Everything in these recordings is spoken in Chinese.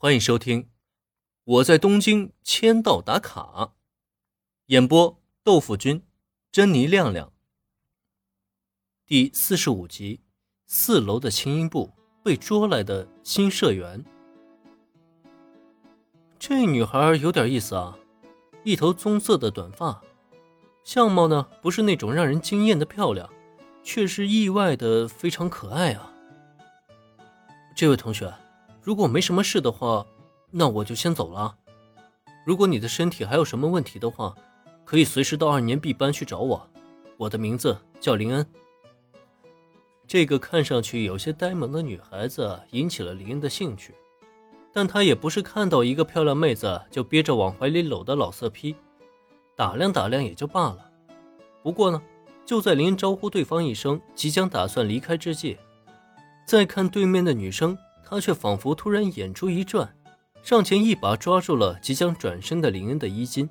欢迎收听《我在东京签到打卡》，演播豆腐君、珍妮亮亮。第四十五集：四楼的轻音部被捉来的新社员。这女孩有点意思啊，一头棕色的短发，相貌呢不是那种让人惊艳的漂亮，却是意外的非常可爱啊。这位同学。如果没什么事的话，那我就先走了。如果你的身体还有什么问题的话，可以随时到二年 B 班去找我。我的名字叫林恩。这个看上去有些呆萌的女孩子引起了林恩的兴趣，但他也不是看到一个漂亮妹子就憋着往怀里搂的老色批，打量打量也就罢了。不过呢，就在林恩招呼对方一声，即将打算离开之际，再看对面的女生。他却仿佛突然眼珠一转，上前一把抓住了即将转身的林恩的衣襟。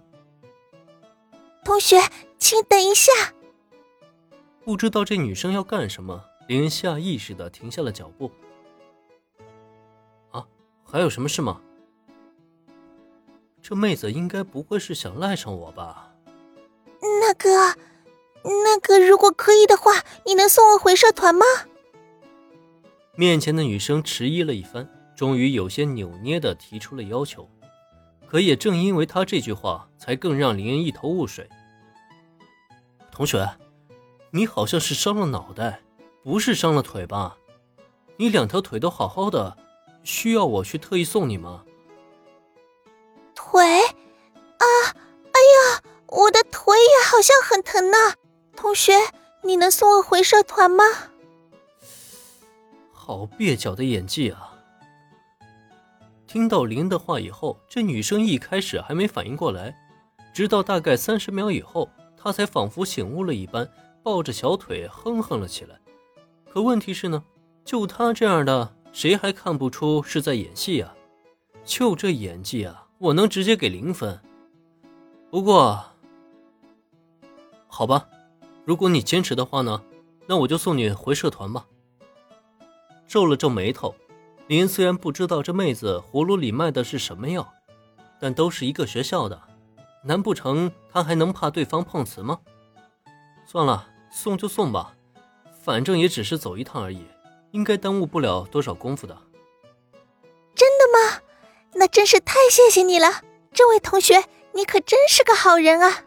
同学，请等一下。不知道这女生要干什么，林恩下意识的停下了脚步。啊，还有什么事吗？这妹子应该不会是想赖上我吧？那个，那个，如果可以的话，你能送我回社团吗？面前的女生迟疑了一番，终于有些扭捏的提出了要求。可也正因为她这句话，才更让林恩一头雾水。同学，你好像是伤了脑袋，不是伤了腿吧？你两条腿都好好的，需要我去特意送你吗？腿？啊！哎呀，我的腿也好像很疼呢。同学，你能送我回社团吗？好蹩脚的演技啊！听到林的话以后，这女生一开始还没反应过来，直到大概三十秒以后，她才仿佛醒悟了一般，抱着小腿哼哼了起来。可问题是呢，就她这样的，谁还看不出是在演戏啊？就这演技啊，我能直接给零分。不过，好吧，如果你坚持的话呢，那我就送你回社团吧。皱了皱眉头，林虽然不知道这妹子葫芦里卖的是什么药，但都是一个学校的，难不成他还能怕对方碰瓷吗？算了，送就送吧，反正也只是走一趟而已，应该耽误不了多少功夫的。真的吗？那真是太谢谢你了，这位同学，你可真是个好人啊！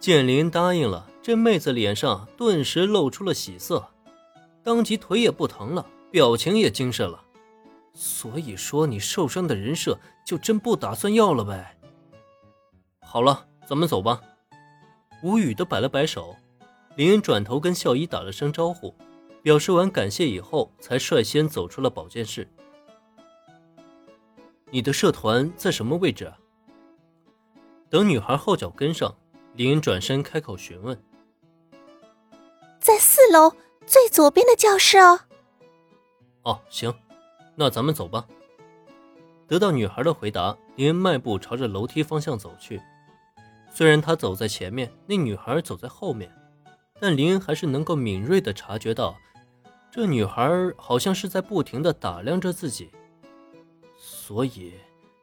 见林答应了，这妹子脸上顿时露出了喜色。当即腿也不疼了，表情也精神了。所以说，你受伤的人设就真不打算要了呗？好了，咱们走吧。无语的摆了摆手，林恩转头跟校医打了声招呼，表示完感谢以后，才率先走出了保健室。你的社团在什么位置？等女孩后脚跟上，林恩转身开口询问：“在四楼。”最左边的教室哦。哦，行，那咱们走吧。得到女孩的回答，林恩迈步朝着楼梯方向走去。虽然他走在前面，那女孩走在后面，但林恩还是能够敏锐地察觉到，这女孩好像是在不停地打量着自己。所以，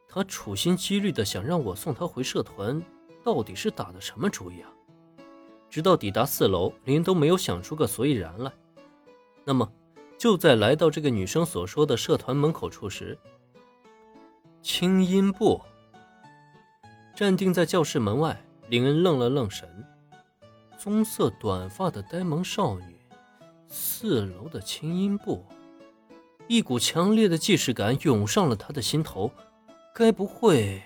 她处心积虑地想让我送她回社团，到底是打的什么主意啊？直到抵达四楼，林都没有想出个所以然来。那么，就在来到这个女生所说的社团门口处时，轻音部站定在教室门外，林恩愣了愣神。棕色短发的呆萌少女，四楼的轻音部，一股强烈的既视感涌上了他的心头。该不会……